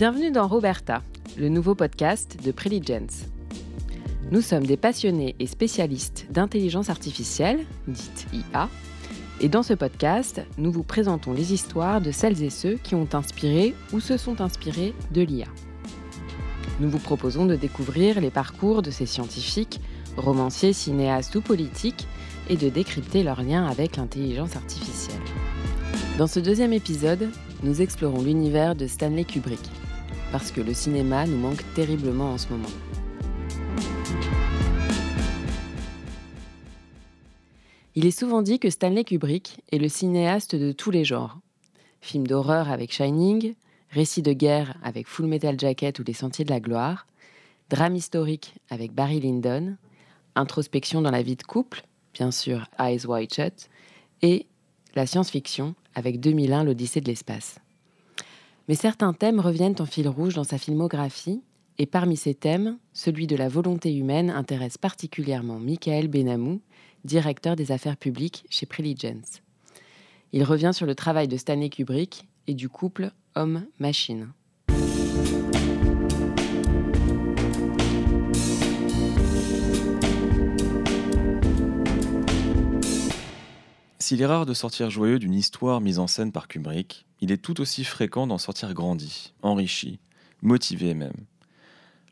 Bienvenue dans Roberta, le nouveau podcast de Preligence. Nous sommes des passionnés et spécialistes d'intelligence artificielle, dite IA, et dans ce podcast, nous vous présentons les histoires de celles et ceux qui ont inspiré ou se sont inspirés de l'IA. Nous vous proposons de découvrir les parcours de ces scientifiques, romanciers, cinéastes ou politiques, et de décrypter leurs liens avec l'intelligence artificielle. Dans ce deuxième épisode, nous explorons l'univers de Stanley Kubrick, parce que le cinéma nous manque terriblement en ce moment. Il est souvent dit que Stanley Kubrick est le cinéaste de tous les genres. Film d'horreur avec Shining, récit de guerre avec Full Metal Jacket ou Les Sentiers de la Gloire, drame historique avec Barry Lyndon, introspection dans la vie de couple, bien sûr Eyes Wide Shut, et la science-fiction avec 2001 l'Odyssée de l'espace. Mais certains thèmes reviennent en fil rouge dans sa filmographie, et parmi ces thèmes, celui de la volonté humaine intéresse particulièrement Michael Benamou, directeur des affaires publiques chez Preligence. Il revient sur le travail de Stanley Kubrick et du couple homme-machine. S'il est rare de sortir joyeux d'une histoire mise en scène par Kubrick, il est tout aussi fréquent d'en sortir grandi, enrichi, motivé même.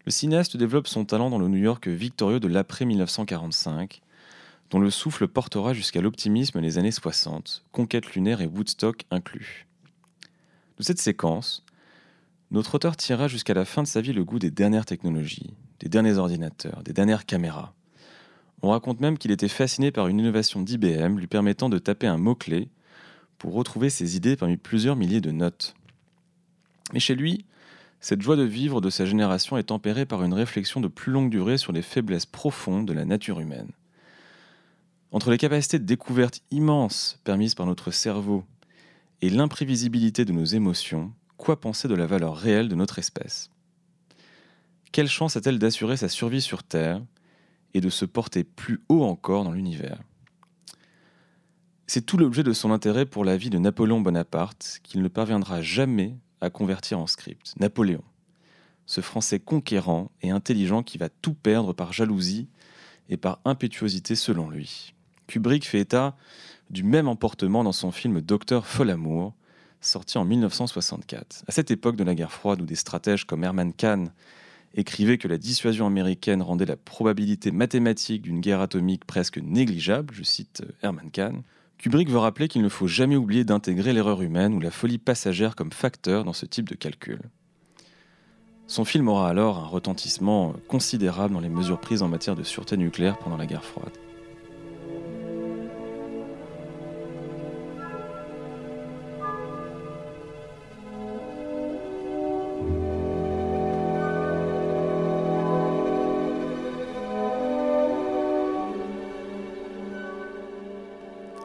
Le cinéaste développe son talent dans le New York victorieux de l'après-1945, dont le souffle portera jusqu'à l'optimisme les années 60, conquête lunaire et Woodstock inclus. De cette séquence, notre auteur tirera jusqu'à la fin de sa vie le goût des dernières technologies, des derniers ordinateurs, des dernières caméras. On raconte même qu'il était fasciné par une innovation d'IBM lui permettant de taper un mot-clé pour retrouver ses idées parmi plusieurs milliers de notes. Mais chez lui, cette joie de vivre de sa génération est tempérée par une réflexion de plus longue durée sur les faiblesses profondes de la nature humaine. Entre les capacités de découverte immenses permises par notre cerveau et l'imprévisibilité de nos émotions, quoi penser de la valeur réelle de notre espèce? Quelle chance a-t-elle d'assurer sa survie sur Terre? Et de se porter plus haut encore dans l'univers C'est tout l'objet de son intérêt pour la vie de Napoléon Bonaparte qu'il ne parviendra jamais à convertir en script. Napoléon, ce Français conquérant et intelligent qui va tout perdre par jalousie et par impétuosité selon lui. Kubrick fait état du même emportement dans son film Docteur Folamour, sorti en 1964. À cette époque de la guerre froide où des stratèges comme Herman Kahn écrivaient que la dissuasion américaine rendait la probabilité mathématique d'une guerre atomique presque négligeable, je cite Herman Kahn, Kubrick veut rappeler qu'il ne faut jamais oublier d'intégrer l'erreur humaine ou la folie passagère comme facteur dans ce type de calcul. Son film aura alors un retentissement considérable dans les mesures prises en matière de sûreté nucléaire pendant la guerre froide.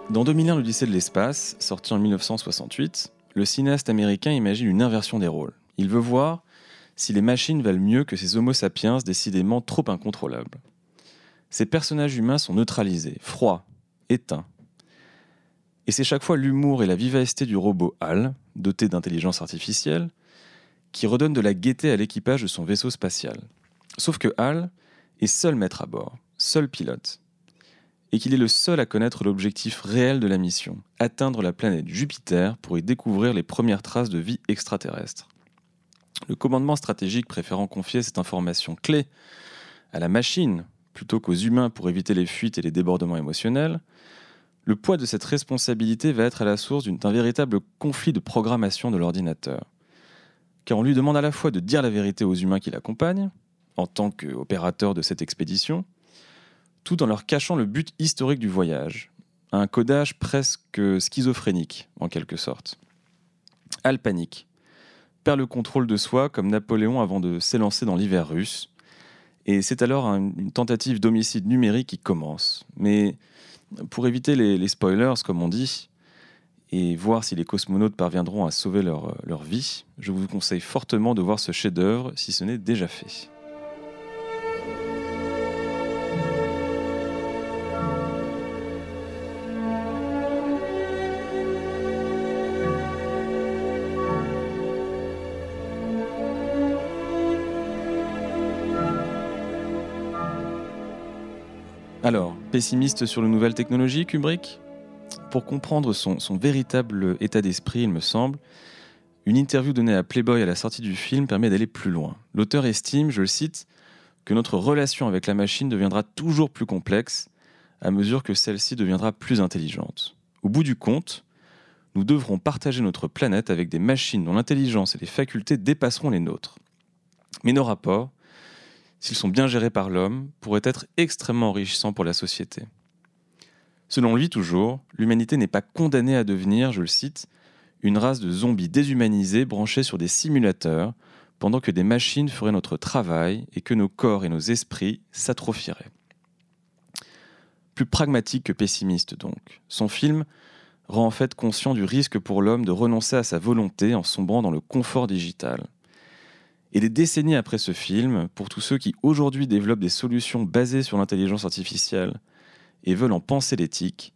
Dans 2001, l'Odyssée de l'espace, sorti en 1968, le cinéaste américain imagine une inversion des rôles. Il veut voir si les machines valent mieux que ces Homo sapiens décidément trop incontrôlables. Ces personnages humains sont neutralisés, froids, éteints. Et c'est chaque fois l'humour et la vivacité du robot HAL, doté d'intelligence artificielle, qui redonnent de la gaieté à l'équipage de son vaisseau spatial. Sauf que HAL est seul maître à bord, seul pilote et qu'il est le seul à connaître l'objectif réel de la mission, atteindre la planète Jupiter pour y découvrir les premières traces de vie extraterrestre. Le commandement stratégique préférant confier cette information clé à la machine plutôt qu'aux humains pour éviter les fuites et les débordements émotionnels, le poids de cette responsabilité va être à la source d'un véritable conflit de programmation de l'ordinateur. Car on lui demande à la fois de dire la vérité aux humains qui l'accompagnent, en tant qu'opérateur de cette expédition, tout en leur cachant le but historique du voyage. Un codage presque schizophrénique, en quelque sorte. Al panique, perd le contrôle de soi comme Napoléon avant de s'élancer dans l'hiver russe, et c'est alors une tentative d'homicide numérique qui commence. Mais pour éviter les, spoilers, comme on dit, et voir si les cosmonautes parviendront à sauver leur, leur vie, je vous conseille fortement de voir ce chef-d'œuvre si ce n'est déjà fait. Alors, pessimiste sur les nouvelles technologies, Kubrick? Pour comprendre son, son véritable état d'esprit, il me semble, une interview donnée à Playboy à la sortie du film permet d'aller plus loin. L'auteur estime, je le cite, que notre relation avec la machine deviendra toujours plus complexe à mesure que celle-ci deviendra plus intelligente. Au bout du compte, nous devrons partager notre planète avec des machines dont l'intelligence et les facultés dépasseront les nôtres. Mais nos rapports, s'ils sont bien gérés par l'homme, pourraient être extrêmement enrichissants pour la société. Selon lui toujours, l'humanité n'est pas condamnée à devenir, je le cite, une race de zombies déshumanisés branchés sur des simulateurs, pendant que des machines feraient notre travail et que nos corps et nos esprits s'atrophieraient. Plus pragmatique que pessimiste donc, son film rend en fait conscient du risque pour l'homme de renoncer à sa volonté en sombrant dans le confort digital. Et des décennies après ce film, pour tous ceux qui aujourd'hui développent des solutions basées sur l'intelligence artificielle et veulent en penser l'éthique,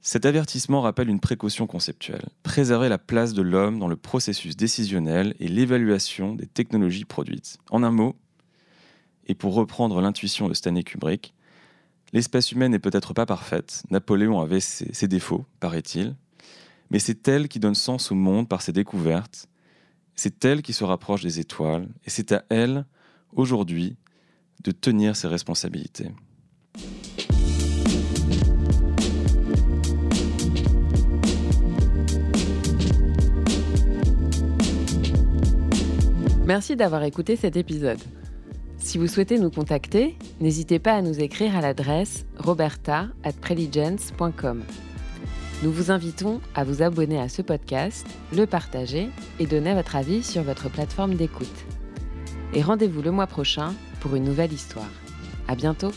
cet avertissement rappelle une précaution conceptuelle, préserver la place de l'homme dans le processus décisionnel et l'évaluation des technologies produites. En un mot, et pour reprendre l'intuition de Stanley Kubrick, l'espèce humaine n'est peut-être pas parfaite, Napoléon avait ses, ses défauts, paraît-il, mais c'est elle qui donne sens au monde par ses découvertes, c'est elle qui se rapproche des étoiles, et c'est à elle, aujourd'hui, de tenir ses responsabilités. Merci d'avoir écouté cet épisode. Si vous souhaitez nous contacter, n'hésitez pas à nous écrire à l'adresse roberta@preligence.com. Nous vous invitons à vous abonner à ce podcast, le partager et donner votre avis sur votre plateforme d'écoute. Et rendez-vous le mois prochain pour une nouvelle histoire. À bientôt!